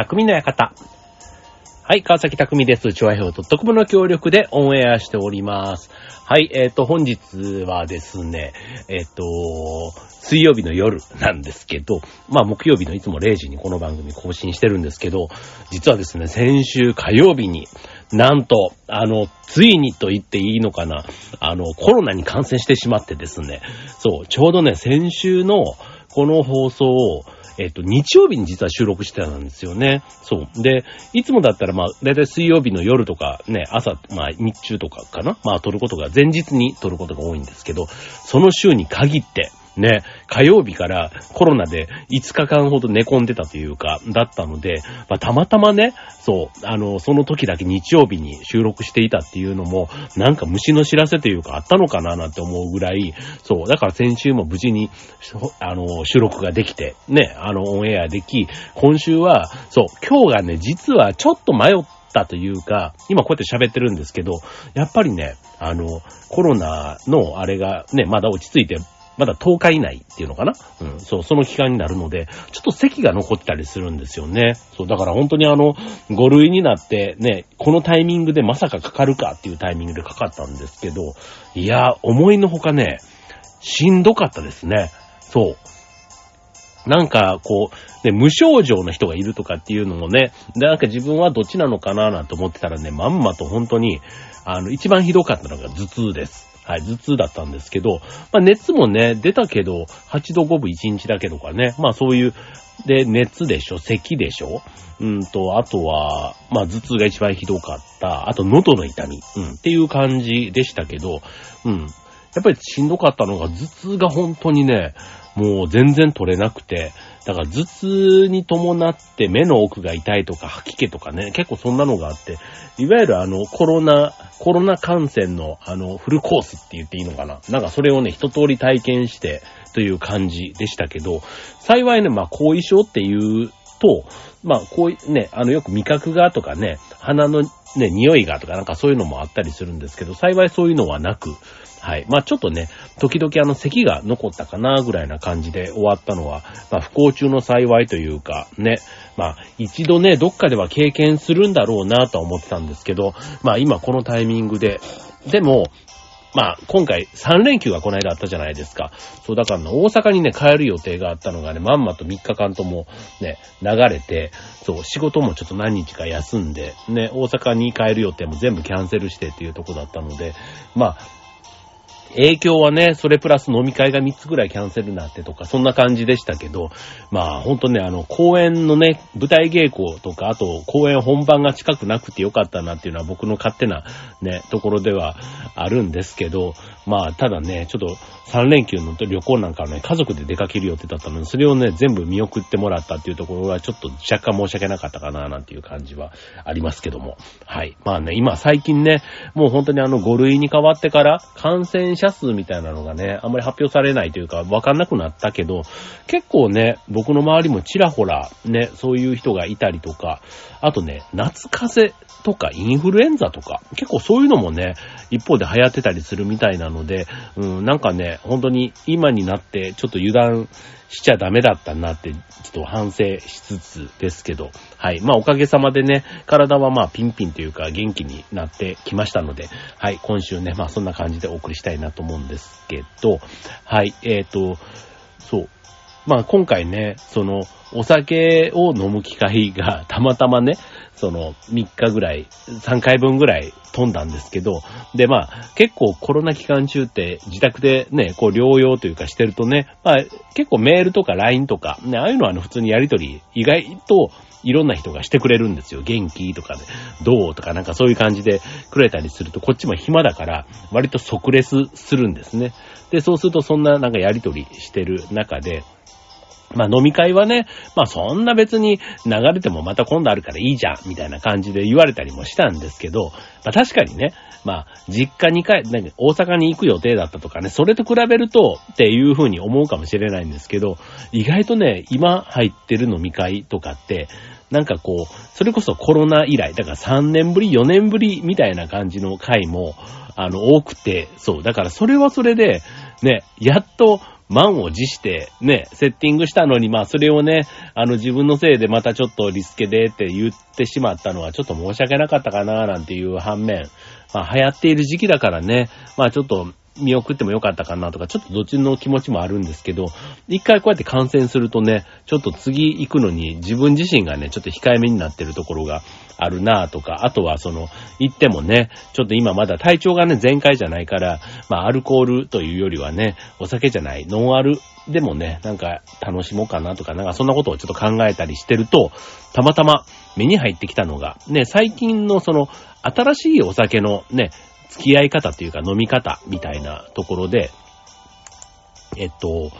匠の館。はい、川崎匠です。チョアヘオと特務の協力でオンエアしております。はい、えっ、と、本日はですね、えっ、と、水曜日の夜なんですけど、まあ木曜日のいつも0時にこの番組更新してるんですけど、実はですね、先週火曜日に、なんと、あの、ついにと言っていいのかな、あの、コロナに感染してしまってですね、そう、ちょうどね、先週のこの放送を、えっと、日曜日に実は収録してたんですよね。そう。で、いつもだったら、まあ、だいたい水曜日の夜とかね、朝、まあ、日中とかかなまあ、撮ることが、前日に撮ることが多いんですけど、その週に限って、ね、火曜日からコロナで5日間ほど寝込んでたというか、だったので、まあ、たまたまね、そう、あの、その時だけ日曜日に収録していたっていうのも、なんか虫の知らせというかあったのかななんて思うぐらい、そう、だから先週も無事に、あの、収録ができて、ね、あの、オンエアでき、今週は、そう、今日がね、実はちょっと迷ったというか、今こうやって喋ってるんですけど、やっぱりね、あの、コロナのあれがね、まだ落ち着いて、まだ10日以内っていうのかな？うん、そう、その期間になるので、ちょっと咳が残ってたりするんですよね。そう、だから本当にあの、5類になってね、このタイミングでまさかかかるかっていうタイミングでかかったんですけど、いや、思いのほかね、しんどかったですね。そう。なんか、こう、ね、無症状の人がいるとかっていうのもね、で、なんか自分はどっちなのかななんて思ってたらね、まんまと本当に、あの、一番ひどかったのが頭痛です。はい、頭痛だったんですけど、まあ熱もね、出たけど、8度5分1日だけとかね、まあそういう、で、熱でしょ、咳でしょ、うんと、あとは、まあ頭痛が一番ひどかった、あと喉の痛み、うん、っていう感じでしたけど、うん。やっぱりしんどかったのが頭痛が本当にね、もう全然取れなくて、だから頭痛に伴って目の奥が痛いとか吐き気とかね、結構そんなのがあって、いわゆるあのコロナ、コロナ感染のあのフルコースって言っていいのかな。なんかそれをね、一通り体験してという感じでしたけど、幸いね、まあ後遺症っていうと、まあこうね、あのよく味覚がとかね、鼻のね、匂いがとかなんかそういうのもあったりするんですけど、幸いそういうのはなく、はい。まあちょっとね、時々あの咳が残ったかなぐらいな感じで終わったのは、まあ不幸中の幸いというか、ね。まあ一度ね、どっかでは経験するんだろうなとは思ってたんですけど、まあ今このタイミングで、でも、まあ、今回3連休がこの間あったじゃないですか。そう、だからね、大阪にね、帰る予定があったのがね、まんまと3日間ともね、流れて、そう、仕事もちょっと何日か休んで、ね、大阪に帰る予定も全部キャンセルしてっていうとこだったので、まあ、影響はね、それプラス飲み会が3つぐらいキャンセルになってとか、そんな感じでしたけど、まあ、ほんとね、あの、公演のね、舞台稽古とか、あと、公演本番が近くなくてよかったなっていうのは僕の勝手なね、ところではあるんですけど、まあ、ただね、ちょっと3連休の旅行なんかはね、家族で出かける予定だったので、それをね、全部見送ってもらったっていうところは、ちょっと若干申し訳なかったかな、なんていう感じはありますけども。はい。まあね、今最近ね、もう本当にあの5類に変わってから、感染者数みたいなのがね、あんまり発表されないというか、わかんなくなったけど、結構ね、僕の周りもちらほら、ね、そういう人がいたりとか、あとね、夏風邪とかインフルエンザとか、結構そういうのもね、一方で流行ってたりするみたいなので、うん、なんかね、本当に今になってちょっと油断しちゃダメだったなって、ちょっと反省しつつですけど、はい。まあおかげさまでね、体はまあピンピンというか元気になってきましたので、はい。今週ね、まあそんな感じでお送りしたいなと思うんですけど、はい。えっ、と、そう。まあ今回ね、その、お酒を飲む機会が たまたまね、その3日ぐらい、3回分ぐらい飛んだんですけど、でまあ結構コロナ期間中って自宅でね、こう療養というかしてるとね、まあ結構メールとか LINE とか、ね、ああいうのはあの普通にやりとり意外といろんな人がしてくれるんですよ。元気とかで、どうとかなんかそういう感じでくれたりすると、こっちも暇だから、割と即レスするんですね。で、そうするとそんななんかやりとりしてる中で、まあ飲み会はね、まあそんな別に流れてもまた今度あるからいいじゃん、みたいな感じで言われたりもしたんですけど、まあ確かにね、まあ実家に帰、なんか大阪に行く予定だったとかね、それと比べるとっていうふうに思うかもしれないんですけど、意外とね、今入ってる飲み会とかって、なんかこう、それこそコロナ以来、だから3年ぶり、4年ぶりみたいな感じの回も、あの、多くて、そう、だからそれはそれで、ね、やっと、満を持してね、セッティングしたのに、まあそれをね、あの自分のせいでまたちょっとリスケでって言ってしまったのはちょっと申し訳なかったかななんていう反面、まあ流行っている時期だからね、まあちょっと見送ってもよかったかなとか、ちょっとどっちの気持ちもあるんですけど、一回こうやって感染するとね、ちょっと次行くのに自分自身がね、ちょっと控えめになってるところがあるなとか、あとはその、行ってもね、ちょっと今まだ体調がね、全開じゃないから、まあアルコールというよりはね、お酒じゃない、ノンアルでもね、なんか楽しもうかなとか、なんかそんなことをちょっと考えたりしてると、たまたま目に入ってきたのが、ね、最近のその、新しいお酒のね、付き合い方っていうか飲み方みたいなところで、えっと、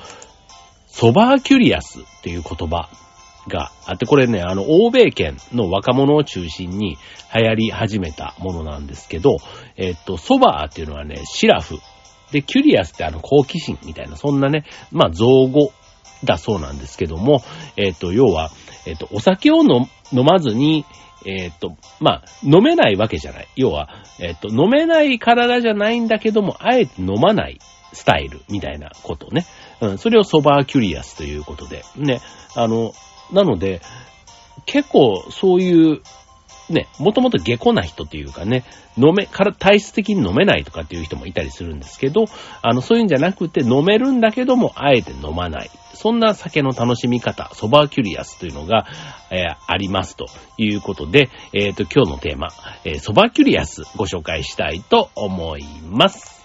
ソバーキュリアスっていう言葉があって、これね、あの、欧米圏の若者を中心に流行り始めたものなんですけど、えっと、 sober っていうのはね、シラフ。で、 curious ってあの、好奇心みたいな、そんなね、まあ、造語だそうなんですけども、えっと、要は、えっと、お酒を飲まずに、えっ、と、まあ、飲めないわけじゃない。要は、えっ、と、飲めない体じゃないんだけども、あえて飲まないスタイルみたいなことね。うん、それを sober curious ということで。ね。あの、なので、結構そういうね、もともと下戸な人というかね、飲め、から体質的に飲めないとかっていう人もいたりするんですけど、あの、そういうんじゃなくて飲めるんだけども、あえて飲まない。そんな酒の楽しみ方、 sober curious というのが、えー、ありますということで、えっ、ー、と、今日のテーマ、えー、 sober curious ご紹介したいと思います。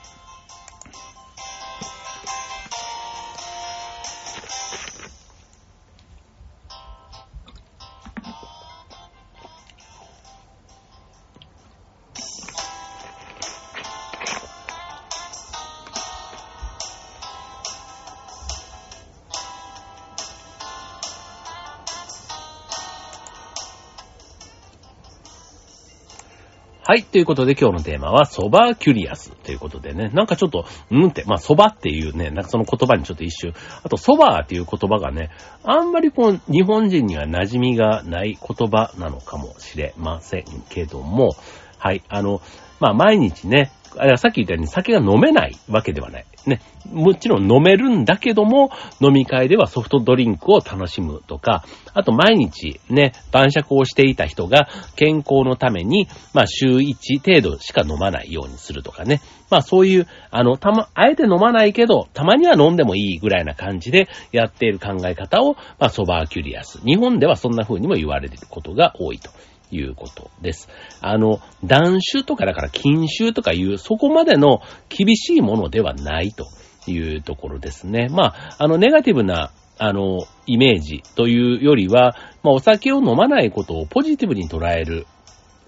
はい。ということで今日のテーマは、ソバキュリアスということでね、なんかちょっと、うんって、まあ、ソバっていうね、なんかその言葉にちょっと一瞬、あと、ソバーっていう言葉がね、あんまりこう、日本人には馴染みがない言葉なのかもしれませんけども、はい。あの、まあ、毎日ね、あれはさっき言ったように酒が飲めないわけではない。ね。もちろん飲めるんだけども、飲み会ではソフトドリンクを楽しむとか、あと毎日ね、晩酌をしていた人が健康のために、まあ週1程度しか飲まないようにするとかね。まあそういう、あの、たま、あえて飲まないけど、たまには飲んでもいいぐらいな感じでやっている考え方を、まあソバーキュリアス。日本ではそんな風にも言われていることが多いと。いうことです。あの、断酒とかだから禁酒とかいう、そこまでの厳しいものではないというところですね。まあ、あの、ネガティブな、あの、イメージというよりは、まあ、お酒を飲まないことをポジティブに捉える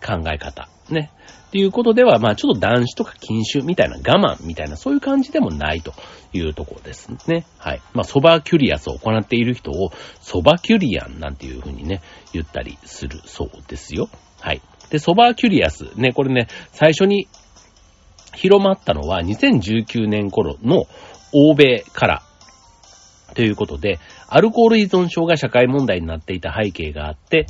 考え方。ね。っていうことでは、まあちょっと断酒とか禁酒みたいな我慢みたいなそういう感じでもないというところですね。はい。まあ sober curious を行っている人を sober curian なんていう風にね、言ったりするそうですよ。はい。で、 sober curious、ね、これね、最初に広まったのは2019年頃の欧米からということで、アルコール依存症が社会問題になっていた背景があって、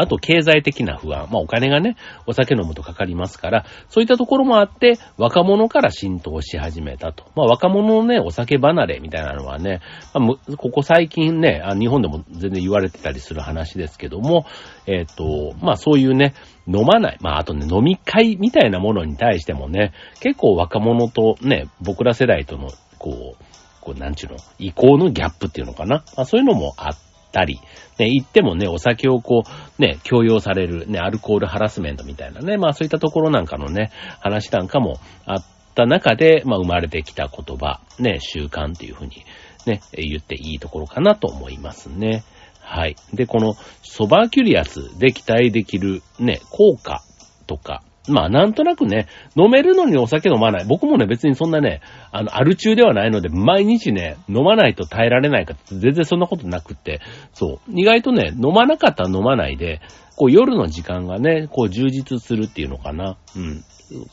あと経済的な不安。まあお金がね、お酒飲むとかかりますから、そういったところもあって、若者から浸透し始めたと。まあ若者のね、お酒離れみたいなのはね、まあ、ここ最近ね、日本でも全然言われてたりする話ですけども、えっ、ー、と、まあそういうね、飲まない。まああとね、飲み会みたいなものに対してもね、結構若者とね、僕ら世代との、こう、こう、なんちゅうの、移行のギャップっていうのかな。まあそういうのもあって、たり、ね、行ってもね、お酒をこう、ね、強要される、ね、アルコールハラスメントみたいなね、まあそういったところなんかのね、話なんかもあった中で、まあ生まれてきた言葉、ね、習慣っていうふうにね、言っていいところかなと思いますね。はい。で、このソバーキュリアスで期待できるね、効果とか、まあなんとなくね、飲めるのにお酒飲まない。僕もね、別にそんなね、あの、アル中ではないので、毎日ね、飲まないと耐えられないか全然そんなことなくって、そう。意外とね、飲まなかったら飲まないで、こう夜の時間がね、こう充実するっていうのかな。うん。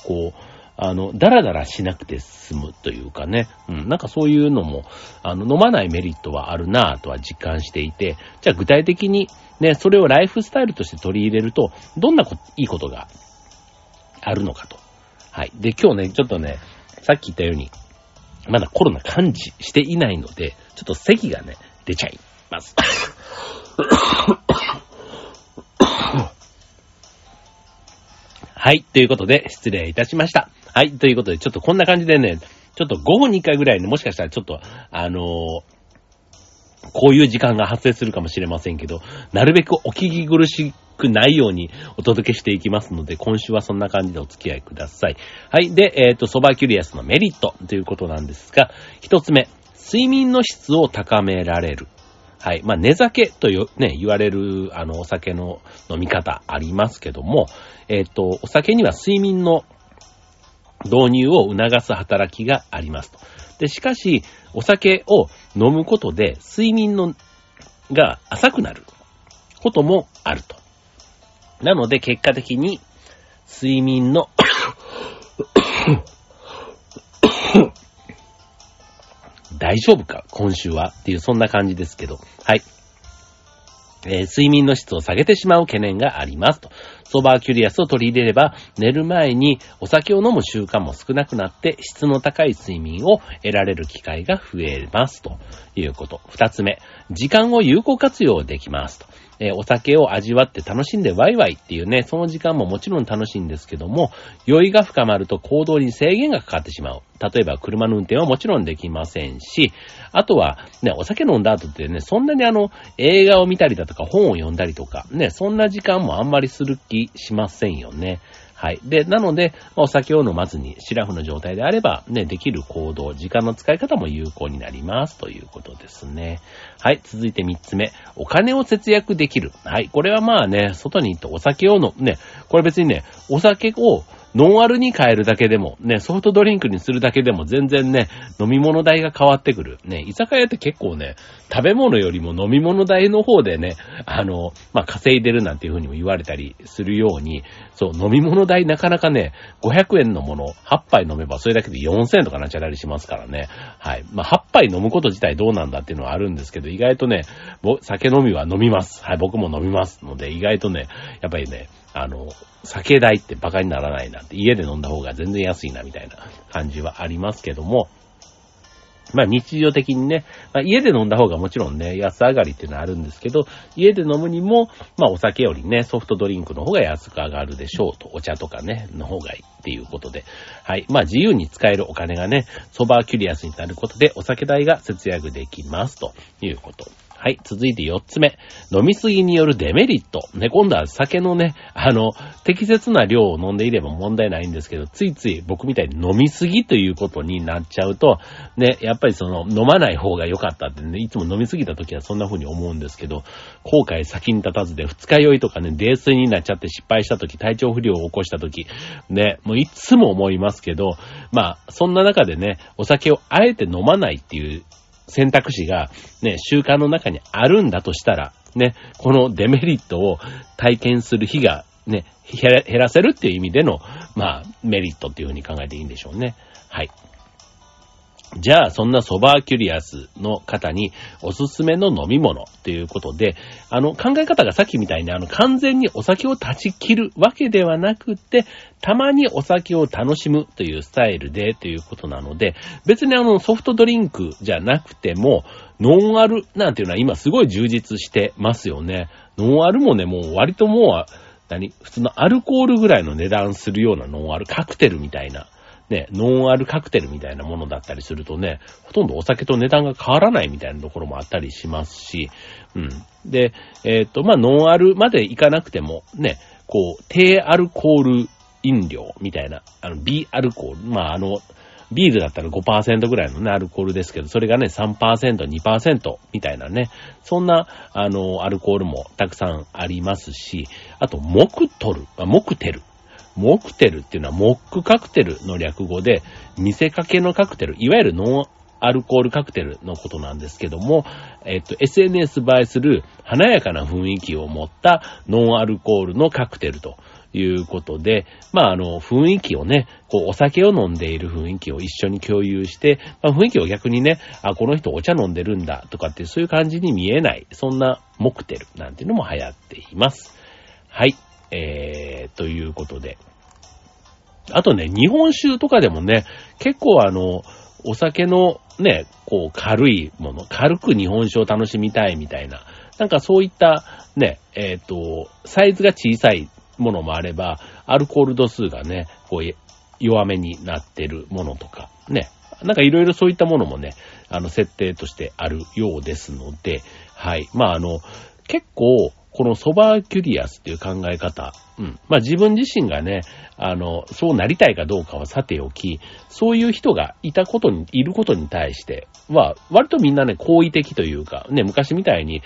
こう、あの、ダラダラしなくて済むというかね。うん。なんかそういうのも、あの、飲まないメリットはあるなぁとは実感していて、じゃあ具体的にね、それをライフスタイルとして取り入れると、どんなこいいことがあるのかと。はい。で、今日ね、ちょっとね、さっき言ったように、まだコロナ感知していないので、ちょっと咳がね、出ちゃいます。はい。ということで、失礼いたしました。はい。ということで、ちょっとこんな感じでね、ちょっと5分に1回ぐらいね、もしかしたらちょっと、あのー、こういう時間が発生するかもしれませんけど、なるべくお聞き苦しくないようにお届けしていきますので、今週はそんな感じでお付き合いください。はい。で、えっ、ー、と、ソバキュリアスのメリットということなんですが、一つ目、睡眠の質を高められる。はい。まあ、寝酒とよ、ね、言われる、あの、お酒の飲み方ありますけども、えっ、ー、と、お酒には睡眠の導入を促す働きがありますと。で、しかし、お酒を飲むことで睡眠のが浅くなることもあると。なので、結果的に睡眠の 大丈夫か今週はっていう、そんな感じですけど。はい。えー、睡眠の質を下げてしまう懸念がありますと。ソバーキュリアスを取り入れれば、寝る前にお酒を飲む習慣も少なくなって、質の高い睡眠を得られる機会が増えますということ。二つ目、時間を有効活用できますと。え、お酒を味わって楽しんでワイワイっていうね、その時間ももちろん楽しいんですけども、酔いが深まると行動に制限がかかってしまう。例えば車の運転はもちろんできませんし、あとはね、お酒飲んだ後ってね、そんなにあの、映画を見たりだとか本を読んだりとか、ね、そんな時間もあんまりする気しませんよね。はい。で、なので、お酒を飲まずに、シラフの状態であれば、ね、できる行動、時間の使い方も有効になります。ということですね。はい。続いて3つ目。お金を節約できる。はい。これはまあね、外に行ってお酒を飲む、ね、これ別にね、お酒をノンアルに変えるだけでも、ね、ソフトドリンクにするだけでも全然ね、飲み物代が変わってくる。ね、居酒屋って結構ね、食べ物よりも飲み物代の方でね、あの、まあ、稼いでるなんていう風にも言われたりするように、そう、飲み物代なかなかね、500円のもの、8杯飲めばそれだけで4000円とかなっちゃったりしますからね。はい。まあ、8杯飲むこと自体どうなんだっていうのはあるんですけど、意外とね、酒飲みは飲みます。はい、僕も飲みますので、意外とね、やっぱりね、あの、酒代って馬鹿にならないなって、家で飲んだ方が全然安いなみたいな感じはありますけども、まあ日常的にね、まあ、家で飲んだ方がもちろんね、安上がりっていうのはあるんですけど、家で飲むにも、まあお酒よりね、ソフトドリンクの方が安く上がるでしょうと、お茶とかね、の方がいいっていうことで、はい。まあ自由に使えるお金がね、ソバーキュリアスになることで、お酒代が節約できますということ。はい、続いて4つ目。飲みすぎによるデメリット。ね、今度は酒のね、あの、適切な量を飲んでいれば問題ないんですけど、ついつい僕みたいに飲みすぎということになっちゃうと、ね、やっぱりその、飲まない方が良かったってね、いつも飲みすぎた時はそんな風に思うんですけど、後悔先に立たずで二日酔いとかね、泥酔になっちゃって失敗した時、体調不良を起こした時、ね、もういつも思いますけど、まあ、そんな中でね、お酒をあえて飲まないっていう選択肢がね、習慣の中にあるんだとしたら、ね、このデメリットを体験する日がね、減らせるっていう意味での、まあ、メリットっていうふうに考えていいんでしょうね。はい。じゃあ、そんなソバーキュリアスの方におすすめの飲み物ということで、あの、考え方がさっきみたいにあの、完全にお酒を断ち切るわけではなくて、たまにお酒を楽しむというスタイルでということなので、別にあの、ソフトドリンクじゃなくても、ノンアルなんていうのは今すごい充実してますよね。ノンアルもね、もう割ともう、何普通のアルコールぐらいの値段するようなノンアル、カクテルみたいな。ね、ノンアルカクテルみたいなものだったりするとね、ほとんどお酒と値段が変わらないみたいなところもあったりしますし、うん。で、えっ、ー、と、まあ、ノンアルまでいかなくても、ね、こう、低アルコール飲料みたいな、あの、B アルコール、まあ、あの、ビールだったら5%ぐらいのね、アルコールですけど、それがね、3%、2%みたいなね、そんな、あの、アルコールもたくさんありますし、あと、モクトル、モクテルモクテルっていうのはモックカクテルの略語で、見せかけのカクテル、いわゆるノンアルコールカクテルのことなんですけども、えっと、SNS 映えする華やかな雰囲気を持ったノンアルコールのカクテルということで、まあ、あの、雰囲気をね、こう、お酒を飲んでいる雰囲気を一緒に共有して、まあ、雰囲気を逆にね、あ、この人お茶飲んでるんだとかってそういう感じに見えない、そんなモクテルなんていうのも流行っています。はい。えー、ということで。あとね、日本酒とかでもね、結構あの、お酒のね、こう軽いもの、軽く日本酒を楽しみたいみたいな、なんかそういったね、えっ、と、サイズが小さいものもあれば、アルコール度数がね、こう弱めになってるものとか、ね、なんかいろいろそういったものもね、あの、設定としてあるようですので、はい。まあ、あの、結構、このソバーキュリアスっていう考え方、うん。まあ自分自身がね、あの、そうなりたいかどうかはさておき、そういう人がいたことに、いることに対しては、割とみんなね、好意的というか、ね、昔みたいに、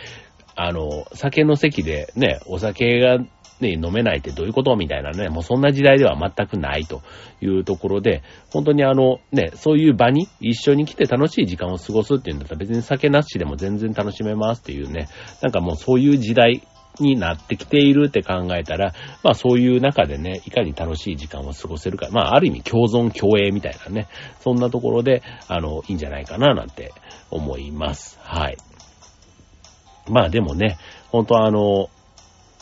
あの、酒の席でね、お酒がね、飲めないってどういうことみたいなね、もうそんな時代では全くないというところで、本当にあの、ね、そういう場に一緒に来て楽しい時間を過ごすっていうんだったら別に酒なしでも全然楽しめますっていうね、なんかもうそういう時代になってきているって考えたら、まあそういう中でね、いかに楽しい時間を過ごせるか、まあある意味共存共栄みたいなね、そんなところで、あの、いいんじゃないかななんて思います。はい。まあでもね、本当あの、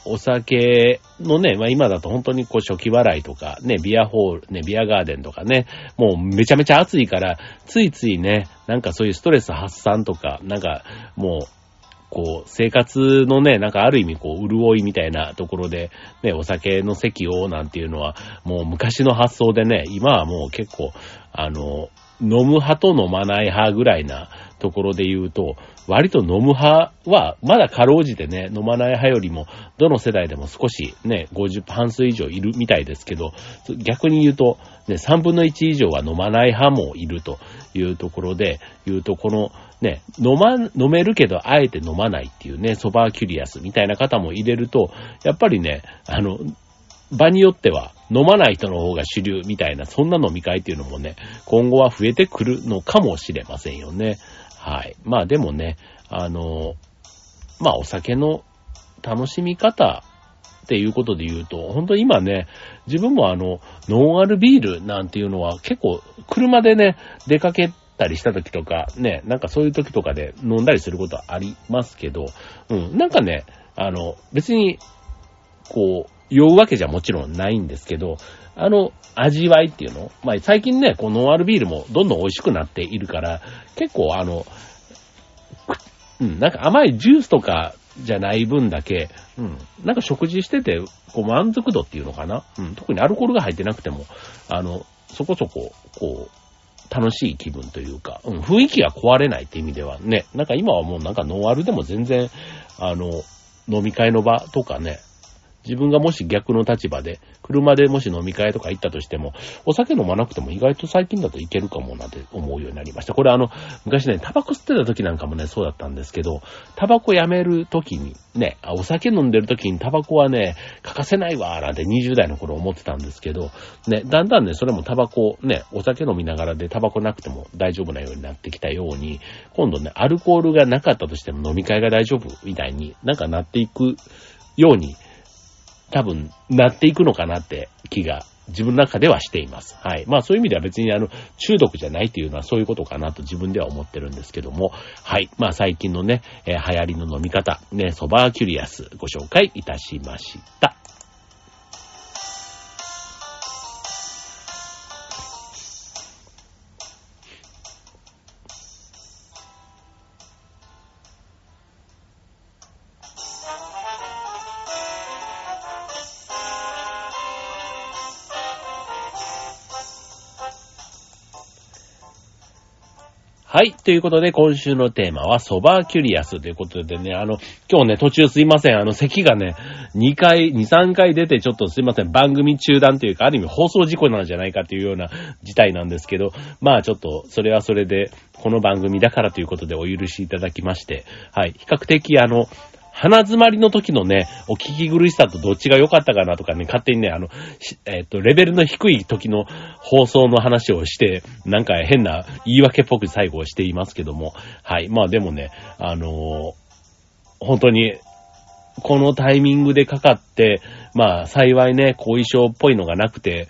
お酒のね、まあ今だと本当にこう初期払いとか、ね、ビアホール、ね、ビアガーデンとかね、もうめちゃめちゃ暑いから、ついついね、なんかそういうストレス発散とか、なんかもう、こう、生活のね、なんかある意味こう、潤いみたいなところで、ね、お酒の席をなんていうのは、もう昔の発想でね、今はもう結構、あの、飲む派と飲まない派ぐらいなところで言うと、割と飲む派は、まだかろうじてね、飲まない派よりも、どの世代でも少しね、50半数以上いるみたいですけど、逆に言うと、ね、3分の1以上は飲まない派もいるというところで、言うと、この、ね、飲ま、飲めるけど、あえて飲まないっていうね、ソバーキュリアスみたいな方も入れると、やっぱりね、あの、場によっては飲まない人の方が主流みたいな、そんな飲み会っていうのもね、今後は増えてくるのかもしれませんよね。はい。まあでもね、あの、まあお酒の楽しみ方っていうことで言うと、本当に今ね、自分もあの、ノンアルビールなんていうのは結構車でね、出かけたりした時とか、ね、なんかそういう時とかで飲んだりすることはありますけど、うん、なんかね、あの、別に、こう、酔うわけじゃもちろんないんですけど、あの、味わいっていうの？まあ、最近ね、このノンアルビールもどんどん美味しくなっているから、結構あの、うん、なんか甘いジュースとかじゃない分だけ、うん、なんか食事してて、こう満足度っていうのかな？うん、特にアルコールが入ってなくても、あの、そこそこ、こう、楽しい気分というか、うん、雰囲気が壊れないって意味ではね、なんか今はもうなんかノンアルでも全然、あの、飲み会の場とかね、自分がもし逆の立場で、車でもし飲み会とか行ったとしても、お酒飲まなくても意外と最近だといけるかもなって思うようになりました。これあの、昔ね、タバコ吸ってた時なんかもね、そうだったんですけど、タバコやめる時に、ね、お酒飲んでる時にタバコはね、欠かせないわ、なんて20代の頃思ってたんですけど、ね、だんだんね、それもタバコ、ね、お酒飲みながらでタバコなくても大丈夫なようになってきたように、今度ね、アルコールがなかったとしても飲み会が大丈夫みたいになんかなっていくように多分、なっていくのかなって気が自分の中ではしています。はい。まあそういう意味では別にあの、中毒じゃないっていうのはそういうことかなと自分では思ってるんですけども、はい。まあ最近のね、えー、流行りの飲み方、ね、ソバーキュリアスご紹介いたしました。はい。ということで、今週のテーマは、ソバーキュリアスということでね、あの、今日ね、途中すいません。あの、咳がね、2回、2、3回出て、ちょっとすいません。番組中断というか、ある意味放送事故なんじゃないかというような事態なんですけど、まあちょっと、それはそれで、この番組だからということでお許しいただきまして、はい。比較的、あの、鼻詰まりの時のね、お聞き苦しさとどっちが良かったかなとかね、勝手にね、あの、えっ、ー、と、レベルの低い時の放送の話をして、なんか変な言い訳っぽく最後をしていますけども、はい。まあでもね、あのー、本当に、このタイミングでかかって、まあ幸いね、後遺症っぽいのがなくて、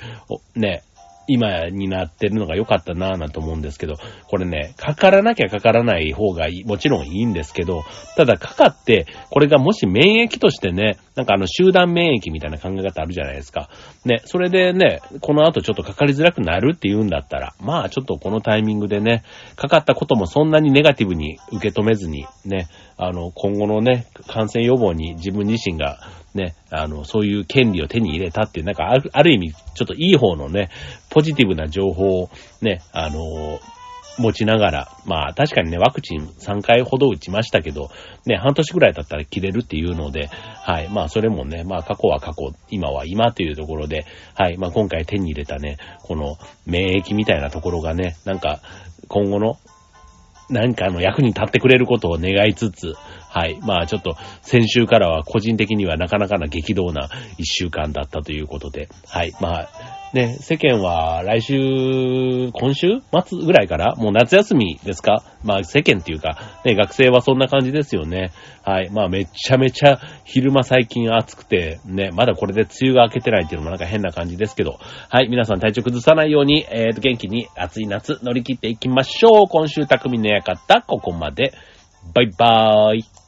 ね、今になってるのが良かったなぁなんて思うんですけど、これね、かからなきゃかからない方がいい、もちろんいいんですけど、ただかかって、これがもし免疫としてね、なんかあの集団免疫みたいな考え方あるじゃないですか。ね、それでね、この後ちょっとかかりづらくなるって言うんだったら、まあちょっとこのタイミングでね、かかったこともそんなにネガティブに受け止めずに、ね、あの、今後のね、感染予防に自分自身がね、あの、そういう権利を手に入れたっていう、なんかある、ある意味、ちょっといい方のね、ポジティブな情報をね、あの、持ちながら、まあ確かにね、ワクチン3回ほど打ちましたけど、ね、半年ぐらい経ったら切れるっていうので、はい、まあそれもね、まあ過去は過去、今は今というところで、はい、まあ今回手に入れたね、この免疫みたいなところがね、なんか今後の何かの役に立ってくれることを願いつつ、はい。まあちょっと先週からは個人的にはなかなかな激動な一週間だったということで、はい。まあね、世間は来週、今週末ぐらいからもう夏休みですか？まあ世間っていうか、ね、学生はそんな感じですよね。はい。まあめちゃめちゃ昼間最近暑くて、ね、まだこれで梅雨が明けてないっていうのもなんか変な感じですけど、はい。皆さん体調崩さないように、えーと、元気に暑い夏乗り切っていきましょう。今週匠の館、ここまで。バイバーイ。